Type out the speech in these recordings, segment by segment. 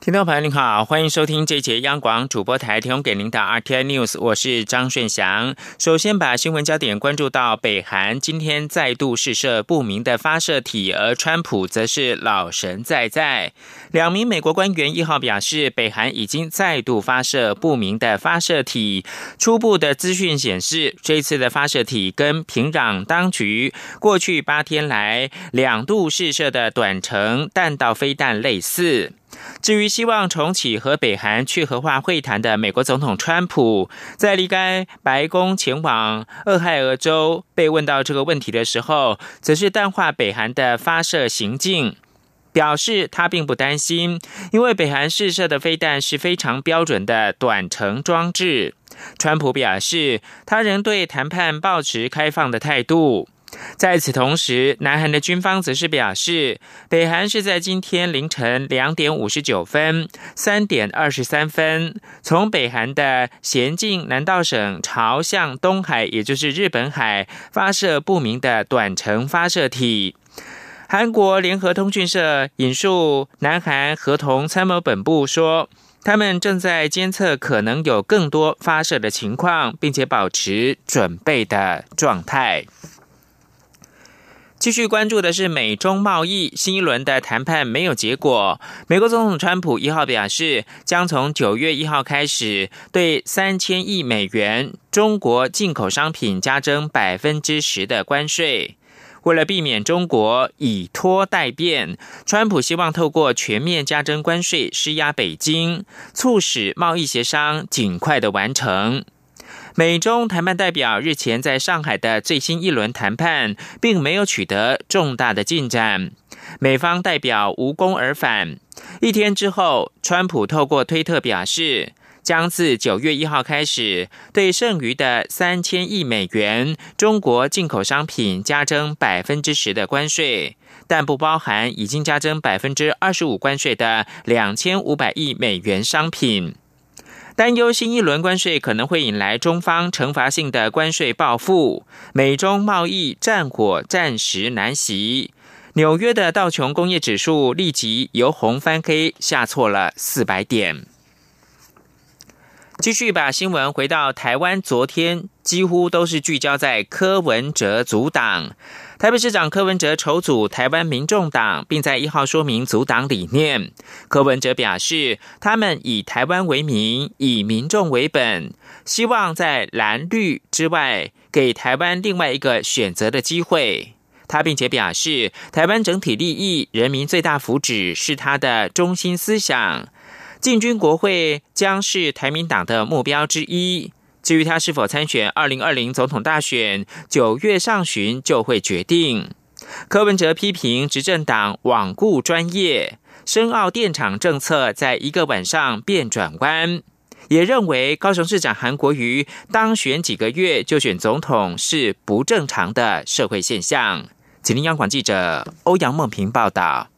听众朋友您好，欢迎收听这节央广主播台提供给您的 RTI News，我是张顺祥。首先把新闻焦点关注到北韩今天再度试射不明的发射体，而川普则是老神在在。两名美国官员一号表示，北韩已经再度发射不明的发射体。初步的资讯显示，这次的发射体跟平壤当局过去八天来两度试射的短程弹道飞弹类似。至于希望重启和北韩去核化会谈的美国总统川普，在离开白宫前往俄亥俄州，被问到这个问题的时候，则是淡化北韩的发射行径，表示他并不担心，因为北韩试射的飞弹是非常标准的短程装置。川普表示，他仍对谈判保持开放的态度。在此同时，南韩的军方则是表示，北韩是在今天凌晨两点五十九分、三点二十三分，从北韩的咸镜南道省朝向东海，也就是日本海，发射不明的短程发射体。韩国联合通讯社引述南韩合同参谋本部说，他们正在监测可能有更多发射的情况，并且保持准备的状态。继续关注的是美中贸易新一轮的谈判没有结果。美国总统川普一号表示，将从九月一号开始对三千亿美元中国进口商品加征百分之十的关税。为了避免中国以拖代变，川普希望透过全面加征关税施压北京，促使贸易协商尽快的完成。美中谈判代表日前在上海的最新一轮谈判，并没有取得重大的进展。美方代表无功而返。一天之后，川普透过推特表示，将自九月一号开始，对剩余的三千亿美元中国进口商品加征百分之十的关税，但不包含已经加征百分之二十五关税的两千五百亿美元商品。担忧新一轮关税可能会引来中方惩罚性的关税报复，美中贸易战火暂时难袭。纽约的道琼工业指数立即由红翻黑，下挫了四百点。继续把新闻回到台湾，昨天几乎都是聚焦在柯文哲阻挡。台北市长柯文哲筹组台湾民众党，并在一号说明阻党理念。柯文哲表示，他们以台湾为名，以民众为本，希望在蓝绿之外，给台湾另外一个选择的机会。他并且表示，台湾整体利益、人民最大福祉是他的中心思想。进军国会将是台民党的目标之一。至于他是否参选二零二零总统大选，九月上旬就会决定。柯文哲批评执政党罔顾专业，深澳电厂政策在一个晚上变转弯，也认为高雄市长韩国瑜当选几个月就选总统是不正常的社会现象。吉林央广记者欧阳梦平报道。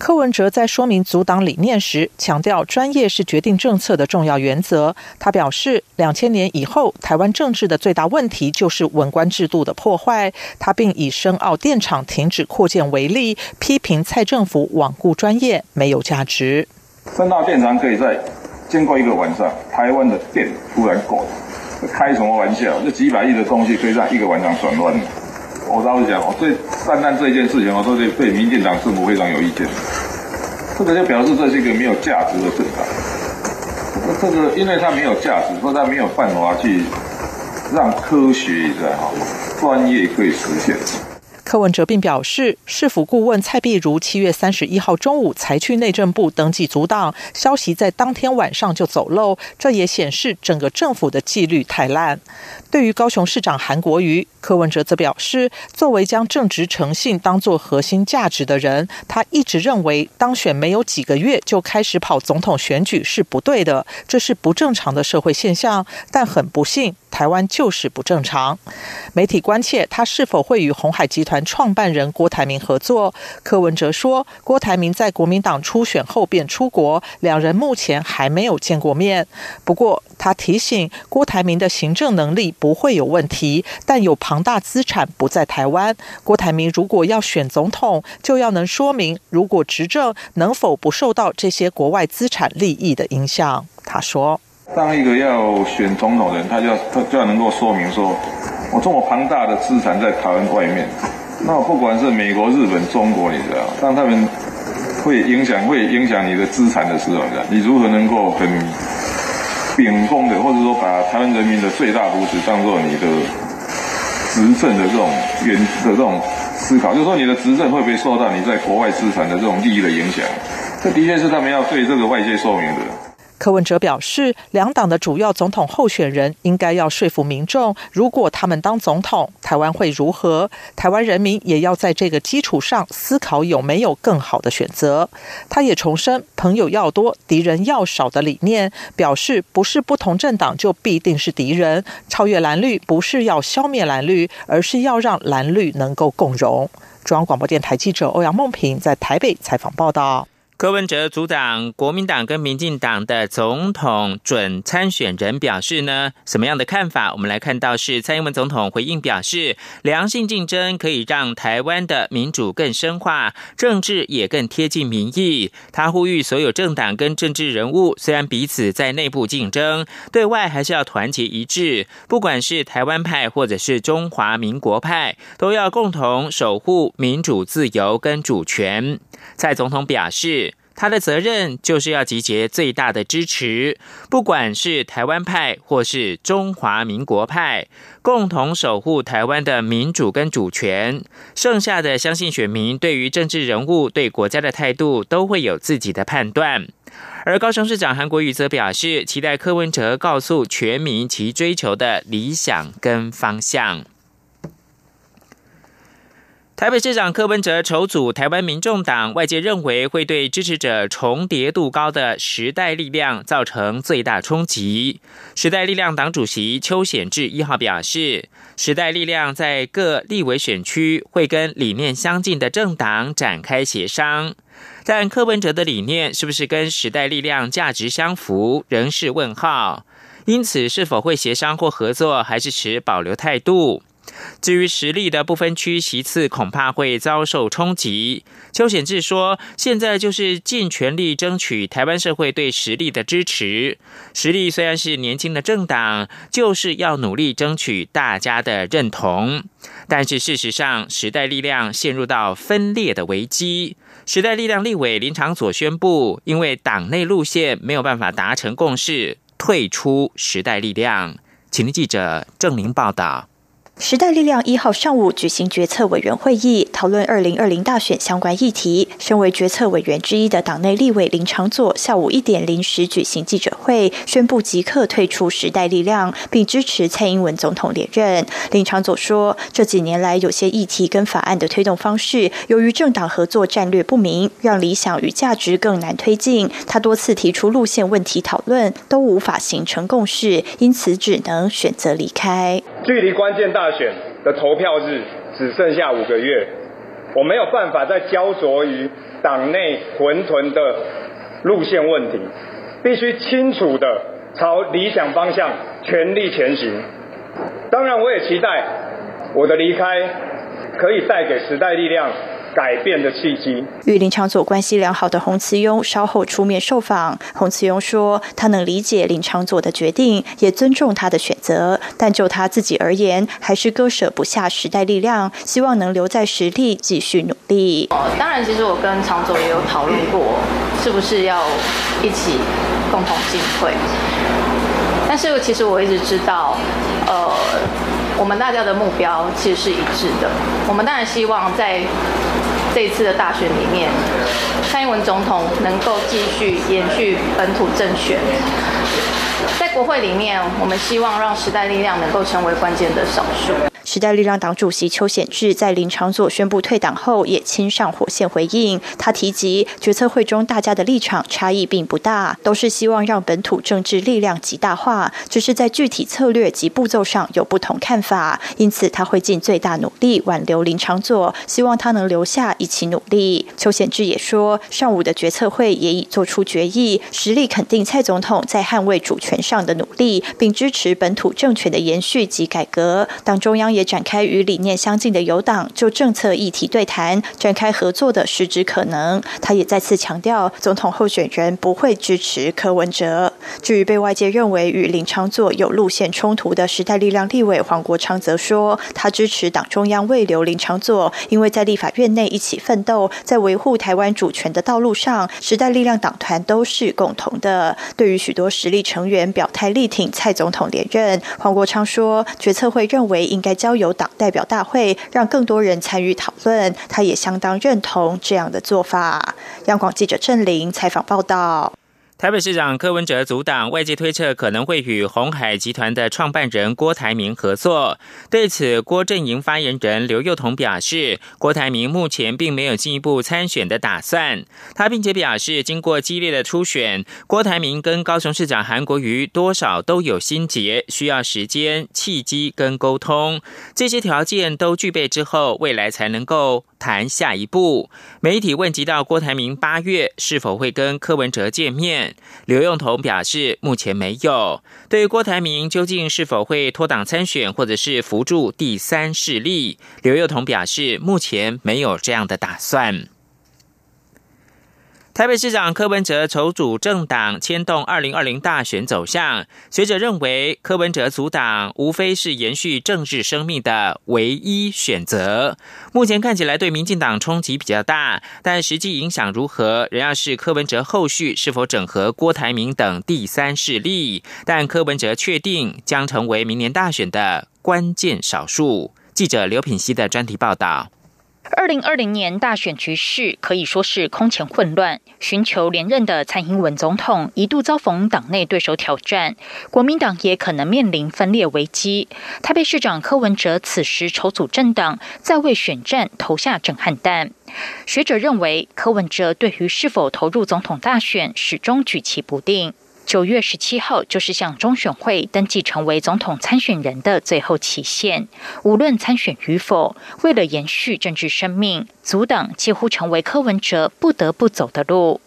柯文哲在说明阻挡理念时，强调专业是决定政策的重要原则。他表示，两千年以后，台湾政治的最大问题就是文官制度的破坏。他并以深澳电厂停止扩建为例，批评蔡政府罔顾专业，没有价值。深澳电厂可以在经过一个晚上，台湾的电突然够了，开什么玩笑？这几百亿的东西可以在一个晚上转弯？我老实讲，我对单单这件事情，我都对对民进党政府非常有意见。这个就表示这是一个没有价值的政党。这个因为它没有价值，所以它没有办法去让科学的哈专业可以实现。柯文哲并表示，市府顾问蔡碧如七月三十一号中午才去内政部登记阻挡，消息在当天晚上就走漏，这也显示整个政府的纪律太烂。对于高雄市长韩国瑜，柯文哲则表示，作为将正直诚信当作核心价值的人，他一直认为当选没有几个月就开始跑总统选举是不对的，这是不正常的社会现象。但很不幸。台湾就是不正常。媒体关切他是否会与红海集团创办人郭台铭合作。柯文哲说，郭台铭在国民党初选后便出国，两人目前还没有见过面。不过，他提醒郭台铭的行政能力不会有问题，但有庞大资产不在台湾。郭台铭如果要选总统，就要能说明如果执政能否不受到这些国外资产利益的影响。他说：“当一个要选总统的人，他就要他就要能够说明说，我这么庞大的资产在台湾外面，那不管是美国、日本、中国，你知道，当他们会影响会影响你的资产的时候，你如何能够很秉公的，或者说把台湾人民的最大福祉当做你的执政的这种原的这种思考，就是说你的执政会不会受到你在国外资产的这种利益的影响？这的确是他们要对这个外界说明的。柯文哲表示，两党的主要总统候选人应该要说服民众，如果他们当总统，台湾会如何？台湾人民也要在这个基础上思考有没有更好的选择。他也重申“朋友要多，敌人要少”的理念，表示不是不同政党就必定是敌人。超越蓝绿不是要消灭蓝绿，而是要让蓝绿能够共荣。中央广播电台记者欧阳梦平在台北采访报道。柯文哲阻挡国民党跟民进党的总统准参选人表示呢，什么样的看法？我们来看到是蔡英文总统回应表示，良性竞争可以让台湾的民主更深化，政治也更贴近民意。他呼吁所有政党跟政治人物，虽然彼此在内部竞争，对外还是要团结一致。不管是台湾派或者是中华民国派，都要共同守护民主自由跟主权。蔡总统表示，他的责任就是要集结最大的支持，不管是台湾派或是中华民国派，共同守护台湾的民主跟主权。剩下的，相信选民对于政治人物、对国家的态度，都会有自己的判断。而高雄市长韩国瑜则表示，期待柯文哲告诉全民其追求的理想跟方向。台北市长柯文哲筹组台湾民众党，外界认为会对支持者重叠度高的时代力量造成最大冲击。时代力量党主席邱显智一号表示，时代力量在各立委选区会跟理念相近的政党展开协商，但柯文哲的理念是不是跟时代力量价值相符，仍是问号。因此，是否会协商或合作，还是持保留态度。至于实力的不分区席次，恐怕会遭受冲击。邱显志说：“现在就是尽全力争取台湾社会对实力的支持。实力虽然是年轻的政党，就是要努力争取大家的认同。但是事实上，时代力量陷入到分裂的危机。时代力量立委林长所宣布，因为党内路线没有办法达成共识，退出时代力量。”请听记者郑玲报道。时代力量一号上午举行决策委员会议，讨论二零二零大选相关议题。身为决策委员之一的党内立委林长佐，下午一点临时举行记者会，宣布即刻退出时代力量，并支持蔡英文总统连任。林长佐说，这几年来有些议题跟法案的推动方式，由于政党合作战略不明，让理想与价值更难推进。他多次提出路线问题讨论，都无法形成共识，因此只能选择离开。距离关键大。选的投票日只剩下五个月，我没有办法再焦灼于党内混沌的路线问题，必须清楚的朝理想方向全力前行。当然，我也期待我的离开可以带给时代力量。改变的契机。与林长佐关系良好的洪慈庸稍后出面受访。洪慈庸说，他能理解林长佐的决定，也尊重他的选择，但就他自己而言，还是割舍不下时代力量，希望能留在实力继续努力。哦，当然，其实我跟长佐也有讨论过，是不是要一起共同进退。但是其实我一直知道，呃，我们大家的目标其实是一致的。我们当然希望在这一次的大选里面，蔡英文总统能够继续延续本土政权。在国会里面，我们希望让时代力量能够成为关键的少数。时代力量党主席邱显智在林长佐宣布退党后，也亲上火线回应。他提及决策会中大家的立场差异并不大，都是希望让本土政治力量极大化，只是在具体策略及步骤上有不同看法。因此他会尽最大努力挽留林长佐，希望他能留下一起努力。邱显智也说，上午的决策会也已做出决议，实力肯定蔡总统在捍卫主权上的努力，并支持本土政权的延续及改革。党中央也展开与理念相近的友党就政策议题对谈，展开合作的实质可能。他也再次强调，总统候选人不会支持柯文哲。至于被外界认为与林昌佐有路线冲突的时代力量立委黄国昌，则说他支持党中央未留林昌佐，因为在立法院内一起奋斗，在维护台湾主权的道路上，时代力量党团都是共同的。对于许多实力成员表态力挺蔡总统连任，黄国昌说，决策会认为应该交交由党代表大会，让更多人参与讨论。他也相当认同这样的做法。央广记者郑玲采访报道。台北市长柯文哲阻挡，外界推测可能会与红海集团的创办人郭台铭合作。对此，郭阵营发言人刘幼彤表示，郭台铭目前并没有进一步参选的打算。他并且表示，经过激烈的初选，郭台铭跟高雄市长韩国瑜多少都有心结，需要时间、契机跟沟通，这些条件都具备之后，未来才能够。谈下一步，媒体问及到郭台铭八月是否会跟柯文哲见面，刘用彤表示目前没有。对郭台铭究竟是否会脱党参选，或者是扶助第三势力，刘用彤表示目前没有这样的打算。台北市长柯文哲筹组政党，牵动二零二零大选走向。学者认为，柯文哲组党无非是延续政治生命的唯一选择。目前看起来对民进党冲击比较大，但实际影响如何，仍要是柯文哲后续是否整合郭台铭等第三势力。但柯文哲确定将成为明年大选的关键少数。记者刘品熙的专题报道。二零二零年大选局势可以说是空前混乱，寻求连任的蔡英文总统一度遭逢党内对手挑战，国民党也可能面临分裂危机。台北市长柯文哲此时筹组政党，在为选战投下震撼弹。学者认为，柯文哲对于是否投入总统大选始终举棋不定。九月十七号就是向中选会登记成为总统参选人的最后期限。无论参选与否，为了延续政治生命，阻挡几乎成为柯文哲不得不走的路。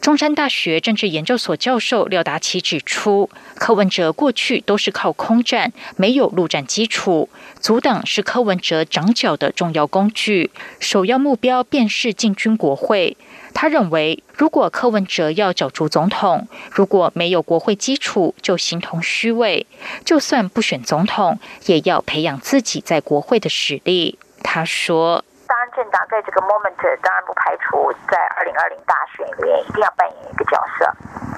中山大学政治研究所教授廖达奇指出，柯文哲过去都是靠空战，没有陆战基础，阻挡是柯文哲长脚的重要工具，首要目标便是进军国会。他认为，如果柯文哲要角逐总统，如果没有国会基础，就形同虚伪。就算不选总统，也要培养自己在国会的实力。他说：“当然，政党在这个 moment，当然不排除在二零二零大选里面一定要扮演一个角色。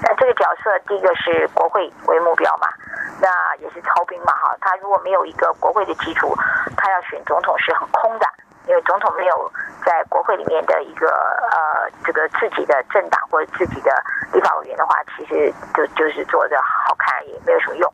那这个角色，第一个是国会为目标嘛，那也是操兵嘛，哈。他如果没有一个国会的基础，他要选总统是很空的。”因为总统没有在国会里面的一个呃这个自己的政党或者自己的立法委员的话，其实就就是做的好看也没有什么用。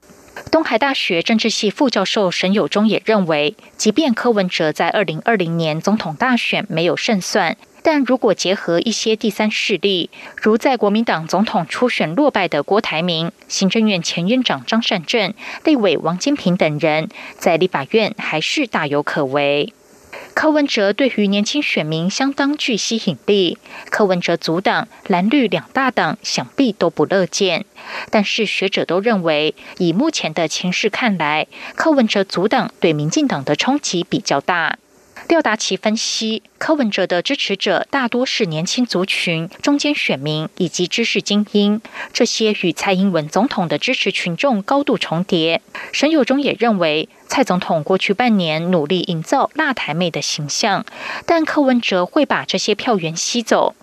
东海大学政治系副教授沈友忠也认为，即便柯文哲在二零二零年总统大选没有胜算，但如果结合一些第三势力，如在国民党总统初选落败的郭台铭、行政院前院长张善政、立委王金平等人，在立法院还是大有可为。柯文哲对于年轻选民相当具吸引力，柯文哲阻挡蓝绿两大党想必都不乐见。但是学者都认为，以目前的情势看来，柯文哲阻挡对民进党的冲击比较大。廖达奇分析，柯文哲的支持者大多是年轻族群、中间选民以及知识精英，这些与蔡英文总统的支持群众高度重叠。沈友忠也认为。蔡总统过去半年努力营造辣台妹的形象，但柯文哲会把这些票源吸走。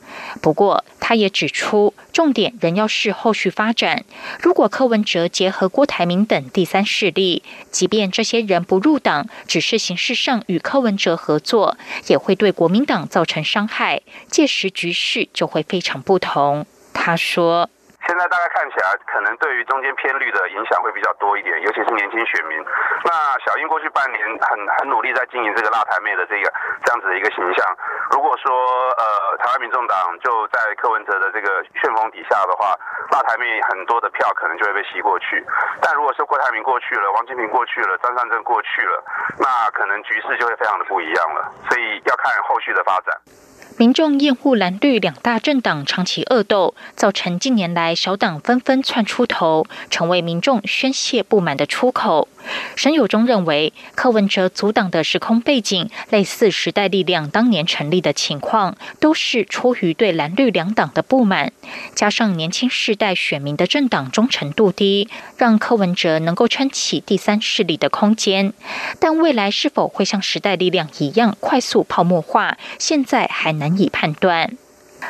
不过，他也指出，重点仍要视后续发展。如果柯文哲结合郭台铭等第三势力，即便这些人不入党，只是形式上与柯文哲合作，也会对国民党造成伤害。届时局势就会非常不同。他说。现在大概看起来，可能对于中间偏绿的影响会比较多一点，尤其是年轻选民。那小英过去半年很很努力在经营这个辣台妹的这个这样子的一个形象。如果说呃台湾民众党就在柯文哲的这个旋风底下的话，辣台妹很多的票可能就会被吸过去。但如果是郭台铭过去了，王金平过去了，张善政过去了，那可能局势就会非常的不一样了。所以要看后续的发展。民众厌恶蓝绿两大政党长期恶斗，造成近年来小党纷纷窜出头，成为民众宣泄不满的出口。沈友忠认为，柯文哲阻挡的时空背景，类似时代力量当年成立的情况，都是出于对蓝绿两党的不满，加上年轻世代选民的政党忠诚度低，让柯文哲能够撑起第三势力的空间。但未来是否会像时代力量一样快速泡沫化，现在还难难以判断。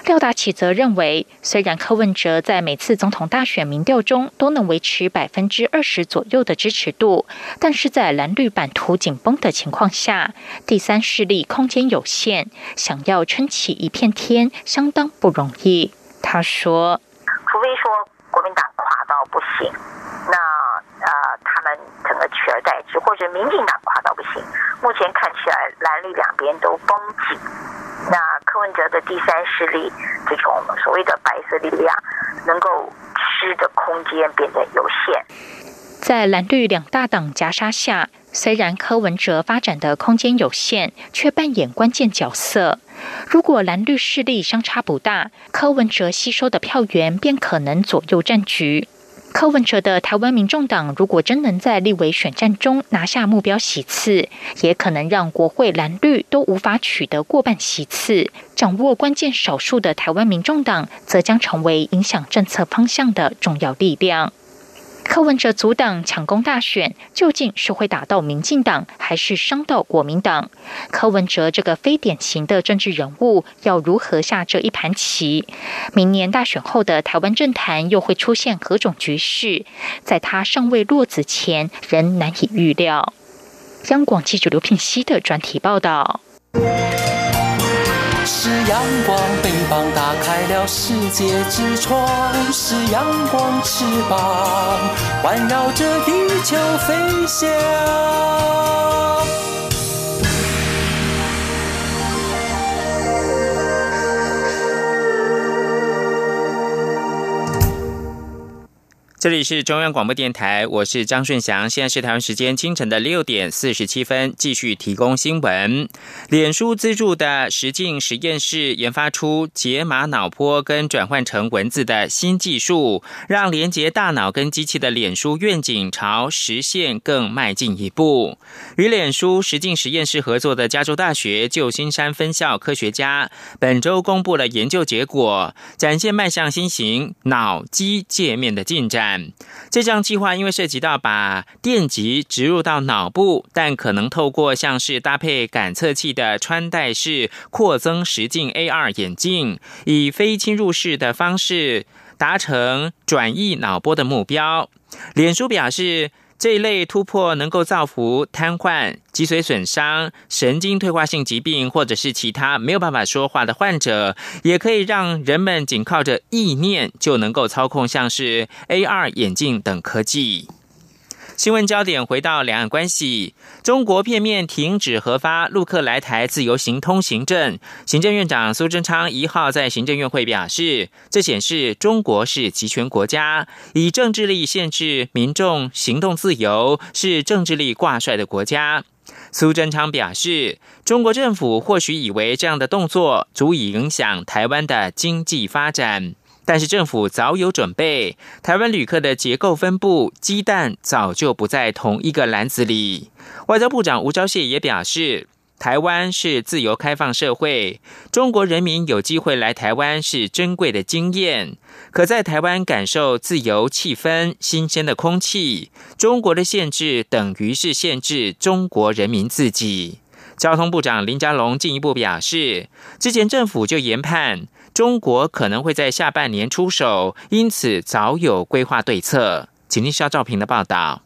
廖达启则认为，虽然柯文哲在每次总统大选民调中都能维持百分之二十左右的支持度，但是在蓝绿版图紧绷的情况下，第三势力空间有限，想要撑起一片天相当不容易。他说：“除非说国民党垮到不行，那呃他们整个取而代之，或者民进党垮到不行，目前看起来蓝绿两边都绷紧。”那柯文哲的第三势力，这种所谓的白色力量，能够吃的空间变得有限。在蓝绿两大党夹杀下，虽然柯文哲发展的空间有限，却扮演关键角色。如果蓝绿势力相差不大，柯文哲吸收的票源便可能左右战局。柯文哲的台湾民众党如果真能在立委选战中拿下目标席次，也可能让国会蓝绿都无法取得过半席次。掌握关键少数的台湾民众党，则将成为影响政策方向的重要力量。柯文哲阻挡抢攻大选，究竟是会打到民进党，还是伤到国民党？柯文哲这个非典型的政治人物，要如何下这一盘棋？明年大选后的台湾政坛又会出现何种局势？在他尚未落子前，仍难以预料。央广记者刘品熙的专题报道。是阳光，翅膀打开了世界之窗；是阳光，翅膀环绕着地球飞翔。这里是中央广播电台，我是张顺祥。现在是台湾时间清晨的六点四十七分，继续提供新闻。脸书资助的实境实验室研发出解码脑波跟转换成文字的新技术，让连接大脑跟机器的脸书愿景朝实现更迈进一步。与脸书实境实验室合作的加州大学旧金山分校科学家本周公布了研究结果，展现迈向新型脑机界面的进展。这项计划因为涉及到把电极植入到脑部，但可能透过像是搭配感测器的穿戴式扩增实境 AR 眼镜，以非侵入式的方式达成转移脑波的目标。脸书表示。这一类突破能够造福瘫痪、脊髓损伤、神经退化性疾病，或者是其他没有办法说话的患者，也可以让人们仅靠着意念就能够操控像是 AR 眼镜等科技。新闻焦点回到两岸关系，中国片面停止核发陆客来台自由行通行证。行政院长苏贞昌一号在行政院会表示，这显示中国是集权国家，以政治力限制民众行动自由，是政治力挂帅的国家。苏贞昌表示，中国政府或许以为这样的动作足以影响台湾的经济发展。但是政府早有准备，台湾旅客的结构分布，鸡蛋早就不在同一个篮子里。外交部长吴钊燮也表示，台湾是自由开放社会，中国人民有机会来台湾是珍贵的经验，可在台湾感受自由气氛、新鲜的空气。中国的限制等于是限制中国人民自己。交通部长林佳龙进一步表示，之前政府就研判。中国可能会在下半年出手，因此早有规划对策。请听肖兆平的报道。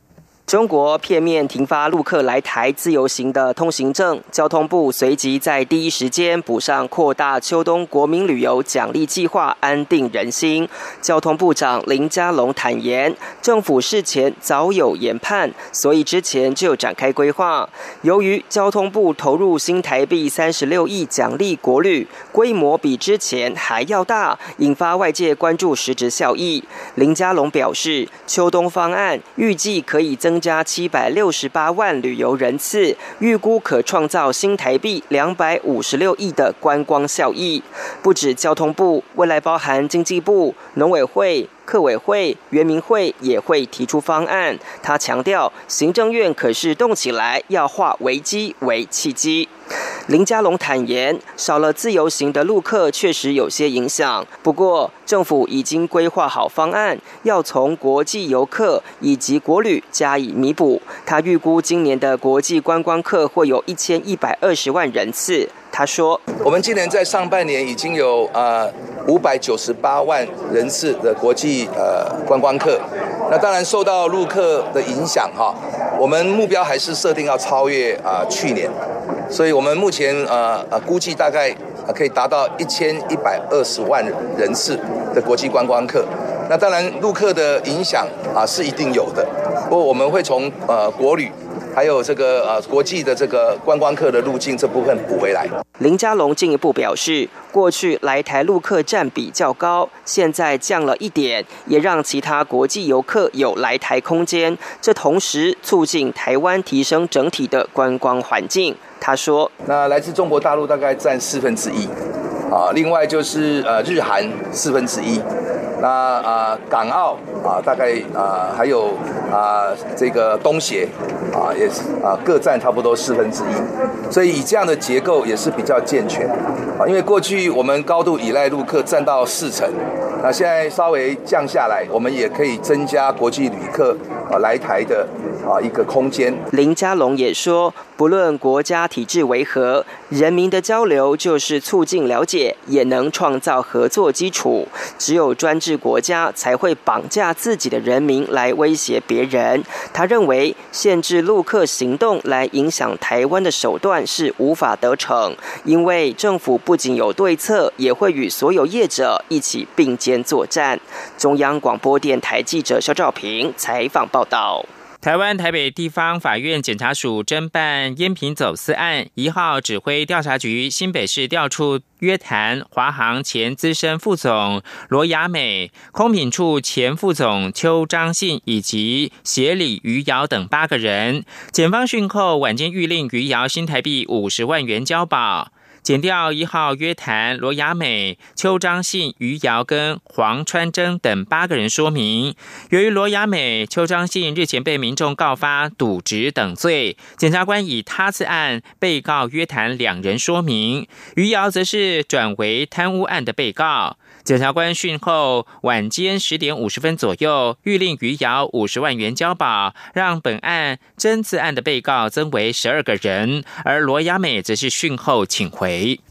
中国片面停发陆客来台自由行的通行证，交通部随即在第一时间补上扩大秋冬国民旅游奖励计划，安定人心。交通部长林佳龙坦言，政府事前早有研判，所以之前就展开规划。由于交通部投入新台币三十六亿奖励国旅，规模比之前还要大，引发外界关注实质效益。林佳龙表示，秋冬方案预计可以增。增加七百六十八万旅游人次，预估可创造新台币两百五十六亿的观光效益。不止交通部，未来包含经济部、农委会。客委会、原民会也会提出方案。他强调，行政院可是动起来，要化危机为契机。林佳龙坦言，少了自由行的陆客确实有些影响。不过，政府已经规划好方案，要从国际游客以及国旅加以弥补。他预估今年的国际观光客会有一千一百二十万人次。他说：“我们今年在上半年已经有啊五百九十八万人次的国际呃观光客，那当然受到陆客的影响哈，我们目标还是设定要超越啊去年，所以我们目前呃呃估计大概可以达到一千一百二十万人次的国际观光客。那当然陆客的影响啊是一定有的，不过我们会从呃国旅。”还有这个呃国际的这个观光客的路径这部分补回来。林佳龙进一步表示，过去来台陆客占比较高，现在降了一点，也让其他国际游客有来台空间。这同时促进台湾提升整体的观光环境。他说：“那来自中国大陆大概占四分之一，啊，另外就是呃日韩四分之一。”那啊，港澳啊，大概啊，还有啊，这个东协啊，也是啊，各占差不多四分之一，所以以这样的结构也是比较健全啊。因为过去我们高度依赖陆客占到四成，那现在稍微降下来，我们也可以增加国际旅客啊来台的。啊，一个空间。林佳龙也说，不论国家体制为何，人民的交流就是促进了解，也能创造合作基础。只有专制国家才会绑架自己的人民来威胁别人。他认为，限制陆客行动来影响台湾的手段是无法得逞，因为政府不仅有对策，也会与所有业者一起并肩作战。中央广播电台记者肖兆平采访报报道。台湾台北地方法院检察署侦办烟品走私案，一号指挥调查局新北市调处约谈华航前资深副总罗雅美、空品处前副总邱章信以及协理余姚等八个人。检方讯后，晚间预令余姚新台币五十万元交保。减掉一号约谈罗雅美、邱章信、余姚跟黄川珍等八个人说明，由于罗雅美、邱章信日前被民众告发渎职等罪，检察官以他次案被告约谈两人说明，余姚则是转为贪污案的被告。检察官讯后，晚间十点五十分左右，谕令余姚五十万元交保，让本案真次案的被告增为十二个人，而罗雅美则是讯后请回。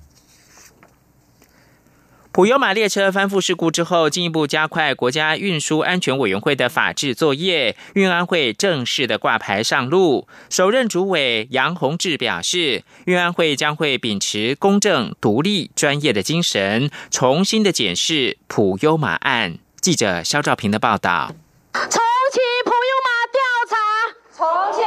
普悠马列车翻覆事故之后，进一步加快国家运输安全委员会的法制作业，运安会正式的挂牌上路。首任主委杨宏志表示，运安会将会秉持公正、独立、专业的精神，重新的检视普悠马案。记者肖兆平的报道。重启普悠马调查，重启。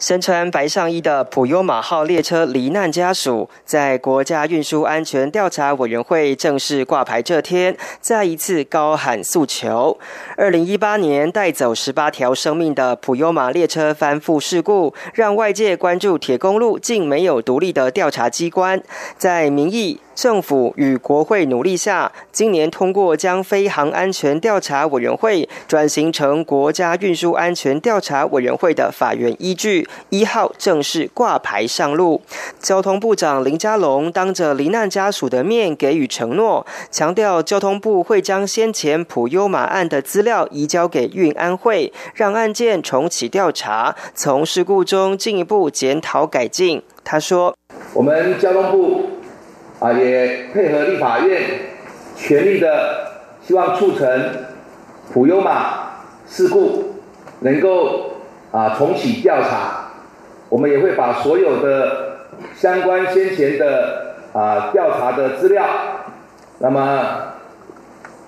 身穿白上衣的普悠马号列车罹难家属，在国家运输安全调查委员会正式挂牌这天，再一次高喊诉求。二零一八年带走十八条生命的普悠马列车翻覆事故，让外界关注铁公路竟没有独立的调查机关。在民意。政府与国会努力下，今年通过将飞航安全调查委员会转型成国家运输安全调查委员会的法源依据，一号正式挂牌上路。交通部长林佳龙当着罹难家属的面给予承诺，强调交通部会将先前普优马案的资料移交给运安会，让案件重启调查，从事故中进一步检讨改进。他说：“我们交通部。”啊，也配合立法院，全力的希望促成普优马事故能够啊重启调查，我们也会把所有的相关先前的啊调查的资料，那么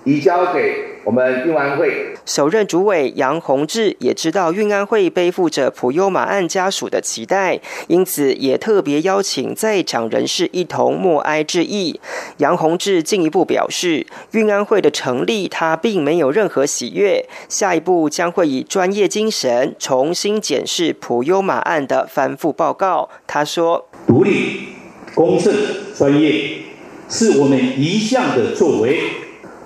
移交给。我们运安会首任主委杨宏志也知道运安会背负着普悠马案家属的期待，因此也特别邀请在场人士一同默哀致意。杨宏志进一步表示，运安会的成立他并没有任何喜悦，下一步将会以专业精神重新检视普悠马案的反复报告。他说：“独立、公正、专业是我们一向的作为。”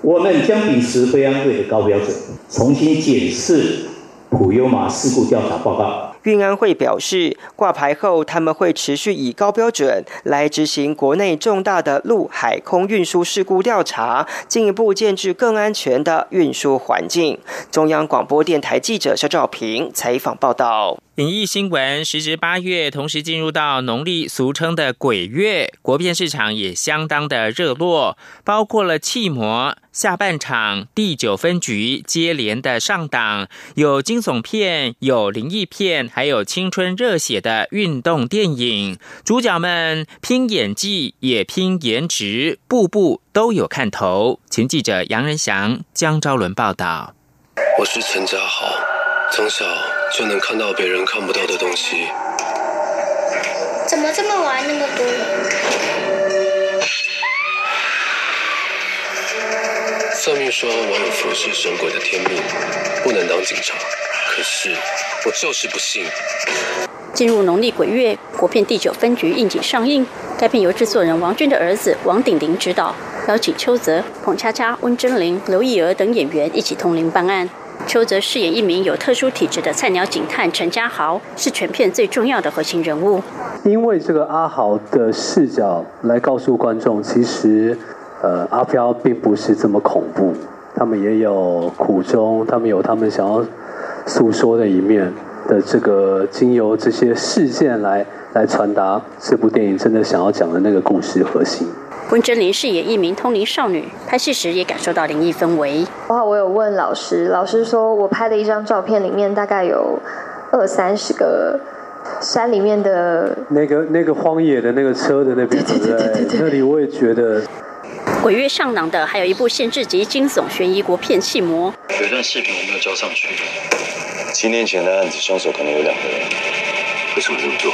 我们将秉持非安会的高标准，重新检视普悠马事故调查报告。运安会表示，挂牌后他们会持续以高标准来执行国内重大的陆海空运输事故调查，进一步建制更安全的运输环境。中央广播电台记者肖兆平采访报道。影艺新闻，时值八月，同时进入到农历俗称的鬼月，国片市场也相当的热络，包括了《气魔》下半场第九分局接连的上档，有惊悚片，有灵异片，还有青春热血的运动电影，主角们拼演技也拼颜值，步步都有看头。请记者杨仁祥、江昭伦报道。我是陈家豪，从小。就能看到别人看不到的东西。怎么这么晚那么多算命说我有服侍神鬼的天命，不能当警察。可是我就是不信。进入农历鬼月，国片第九分局应景上映。该片由制作人王军的儿子王鼎林执导，邀请邱泽、彭恰恰、温真菱、刘艺娥等演员一起通灵办案。邱泽饰演一名有特殊体质的菜鸟警探陈家豪，是全片最重要的核心人物。因为这个阿豪的视角来告诉观众，其实，呃，阿飘并不是这么恐怖，他们也有苦衷，他们有他们想要诉说的一面的。这个经由这些事件来来传达这部电影真的想要讲的那个故事核心。温真菱饰演一名通灵少女，拍戏时也感受到灵异氛围。哇，我有问老师，老师说我拍的一张照片里面大概有二三十个山里面的那个那个荒野的那个车的那边，对对对对对，那里我也觉得。鬼月上档的还有一部限制级惊悚悬疑国片《气魔》。有一段视频我没有交上去。七年前的案子，凶手可能有两个人，为什么这么做？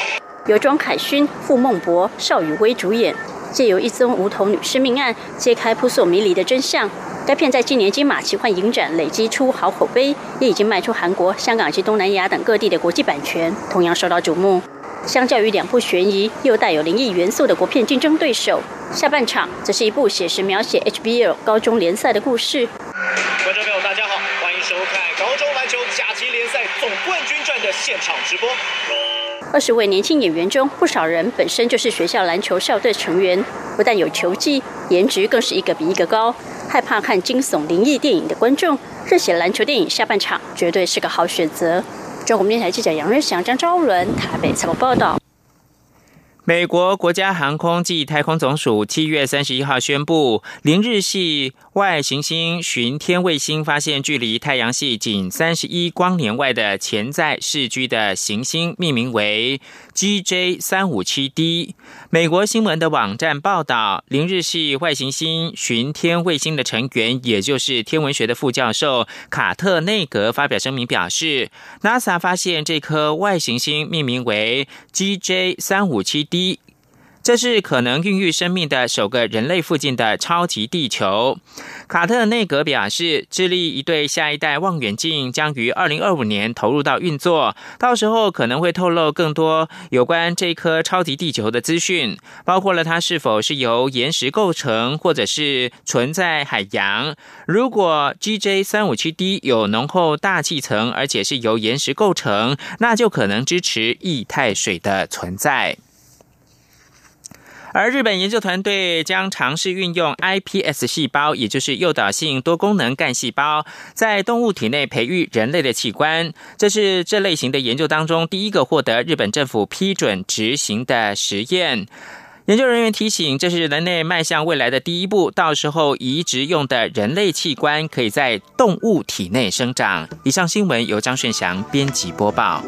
由庄凯勋、傅孟博、邵雨薇主演。借由一宗无头女尸命案，揭开扑朔迷离的真相。该片在今年金马奇幻影展累积出好口碑，也已经卖出韩国、香港及东南亚等各地的国际版权，同样受到瞩目。相较于两部悬疑又带有灵异元素的国片竞争对手，下半场则是一部写实描写 HBL 高中联赛的故事。观众朋友，大家好，欢迎收看高中篮球甲级联赛总冠军战的现场直播。二十位年轻演员中，不少人本身就是学校篮球校队成员，不但有球技，颜值更是一个比一个高。害怕看惊悚灵异电影的观众，热血篮球电影下半场绝对是个好选择。中国电台记者杨瑞祥、张昭伦台北采访报道。美国国家航空暨太空总署七月三十一号宣布，零日系外行星巡天卫星发现距离太阳系仅三十一光年外的潜在视居的行星，命名为 GJ 三五七 D。美国新闻的网站报道，零日系外行星巡天卫星的成员，也就是天文学的副教授卡特内格发表声明表示，NASA 发现这颗外行星命名为 GJ 三五七 d，这是可能孕育生命的首个人类附近的超级地球。卡特内阁表示，智利一对下一代望远镜将于二零二五年投入到运作，到时候可能会透露更多有关这颗超级地球的资讯，包括了它是否是由岩石构成，或者是存在海洋。如果 GJ 三五七 D 有浓厚大气层，而且是由岩石构成，那就可能支持液态水的存在。而日本研究团队将尝试运用 iPS 细胞，也就是诱导性多功能干细胞，在动物体内培育人类的器官。这是这类型的研究当中第一个获得日本政府批准执行的实验。研究人员提醒，这是人类迈向未来的第一步，到时候移植用的人类器官可以在动物体内生长。以上新闻由张顺祥编辑播报。